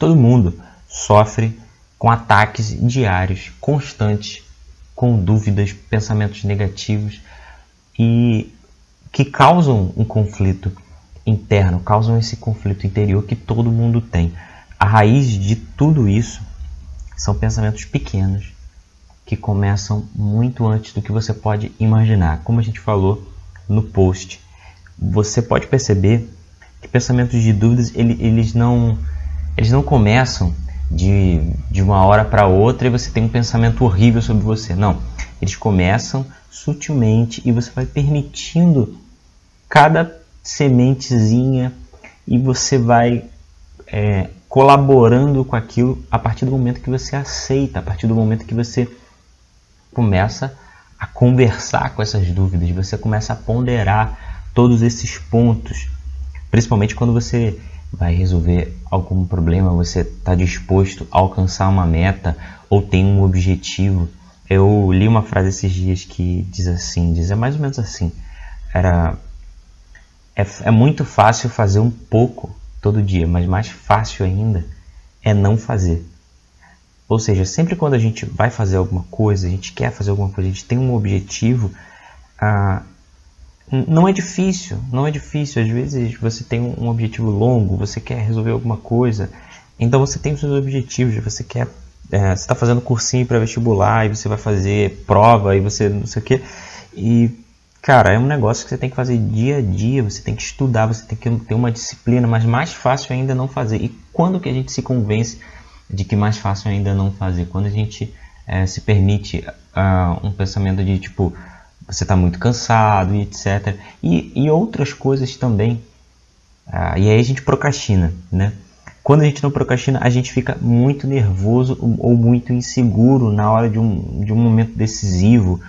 Todo mundo sofre com ataques diários, constantes, com dúvidas, pensamentos negativos e que causam um conflito interno, causam esse conflito interior que todo mundo tem. A raiz de tudo isso são pensamentos pequenos que começam muito antes do que você pode imaginar. Como a gente falou no post, você pode perceber que pensamentos de dúvidas ele, eles não eles não começam de, de uma hora para outra e você tem um pensamento horrível sobre você. Não, eles começam sutilmente e você vai permitindo cada sementezinha e você vai é, colaborando com aquilo a partir do momento que você aceita, a partir do momento que você começa a conversar com essas dúvidas, você começa a ponderar todos esses pontos, principalmente quando você vai resolver algum problema, você está disposto a alcançar uma meta ou tem um objetivo. Eu li uma frase esses dias que diz assim, diz é mais ou menos assim, era é, é muito fácil fazer um pouco todo dia, mas mais fácil ainda é não fazer. Ou seja, sempre quando a gente vai fazer alguma coisa, a gente quer fazer alguma coisa, a gente tem um objetivo, ah, não é difícil, não é difícil. Às vezes você tem um objetivo longo, você quer resolver alguma coisa, então você tem os seus objetivos, você quer, é, você está fazendo cursinho para vestibular e você vai fazer prova e você não sei o que e cara é um negócio que você tem que fazer dia a dia, você tem que estudar, você tem que ter uma disciplina, mas mais fácil ainda não fazer. E quando que a gente se convence de que mais fácil ainda não fazer. Quando a gente é, se permite uh, um pensamento de tipo, você está muito cansado e etc. E, e outras coisas também. Uh, e aí a gente procrastina, né? Quando a gente não procrastina, a gente fica muito nervoso ou muito inseguro na hora de um, de um momento decisivo,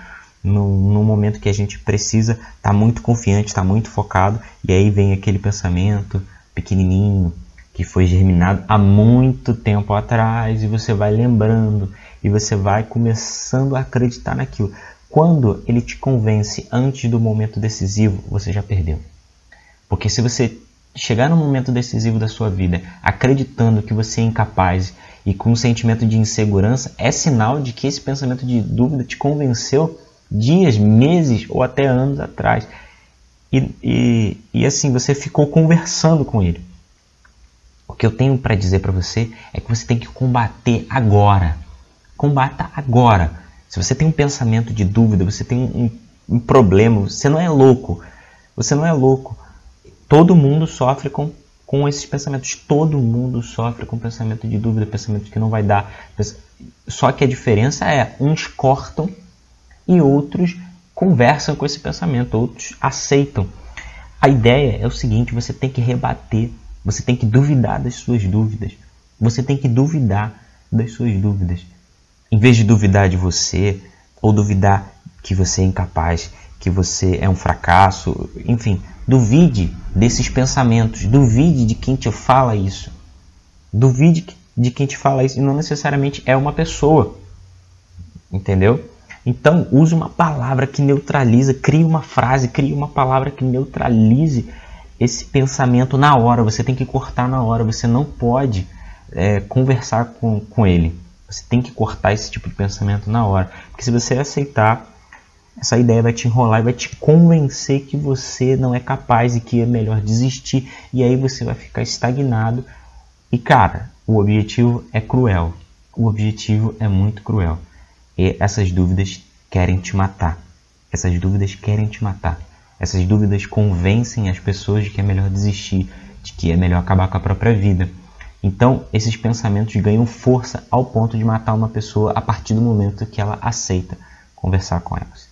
no momento que a gente precisa estar tá muito confiante, estar tá muito focado, e aí vem aquele pensamento pequenininho, que foi germinado há muito tempo atrás e você vai lembrando e você vai começando a acreditar naquilo. Quando ele te convence antes do momento decisivo, você já perdeu. Porque se você chegar no momento decisivo da sua vida acreditando que você é incapaz e com um sentimento de insegurança, é sinal de que esse pensamento de dúvida te convenceu dias, meses ou até anos atrás. E, e, e assim, você ficou conversando com ele. O que eu tenho para dizer para você é que você tem que combater agora. Combata agora. Se você tem um pensamento de dúvida, você tem um, um problema, você não é louco. Você não é louco. Todo mundo sofre com, com esses pensamentos. Todo mundo sofre com pensamento de dúvida, pensamento que não vai dar. Só que a diferença é, uns cortam e outros conversam com esse pensamento, outros aceitam. A ideia é o seguinte: você tem que rebater você tem que duvidar das suas dúvidas. Você tem que duvidar das suas dúvidas. Em vez de duvidar de você, ou duvidar que você é incapaz, que você é um fracasso, enfim, duvide desses pensamentos, duvide de quem te fala isso. Duvide de quem te fala isso, e não necessariamente é uma pessoa. Entendeu? Então, use uma palavra que neutraliza, crie uma frase, crie uma palavra que neutralize esse pensamento na hora, você tem que cortar na hora, você não pode é, conversar com, com ele. Você tem que cortar esse tipo de pensamento na hora. Porque se você aceitar, essa ideia vai te enrolar e vai te convencer que você não é capaz e que é melhor desistir. E aí você vai ficar estagnado. E cara, o objetivo é cruel. O objetivo é muito cruel. E essas dúvidas querem te matar. Essas dúvidas querem te matar. Essas dúvidas convencem as pessoas de que é melhor desistir, de que é melhor acabar com a própria vida. Então, esses pensamentos ganham força ao ponto de matar uma pessoa a partir do momento que ela aceita conversar com elas.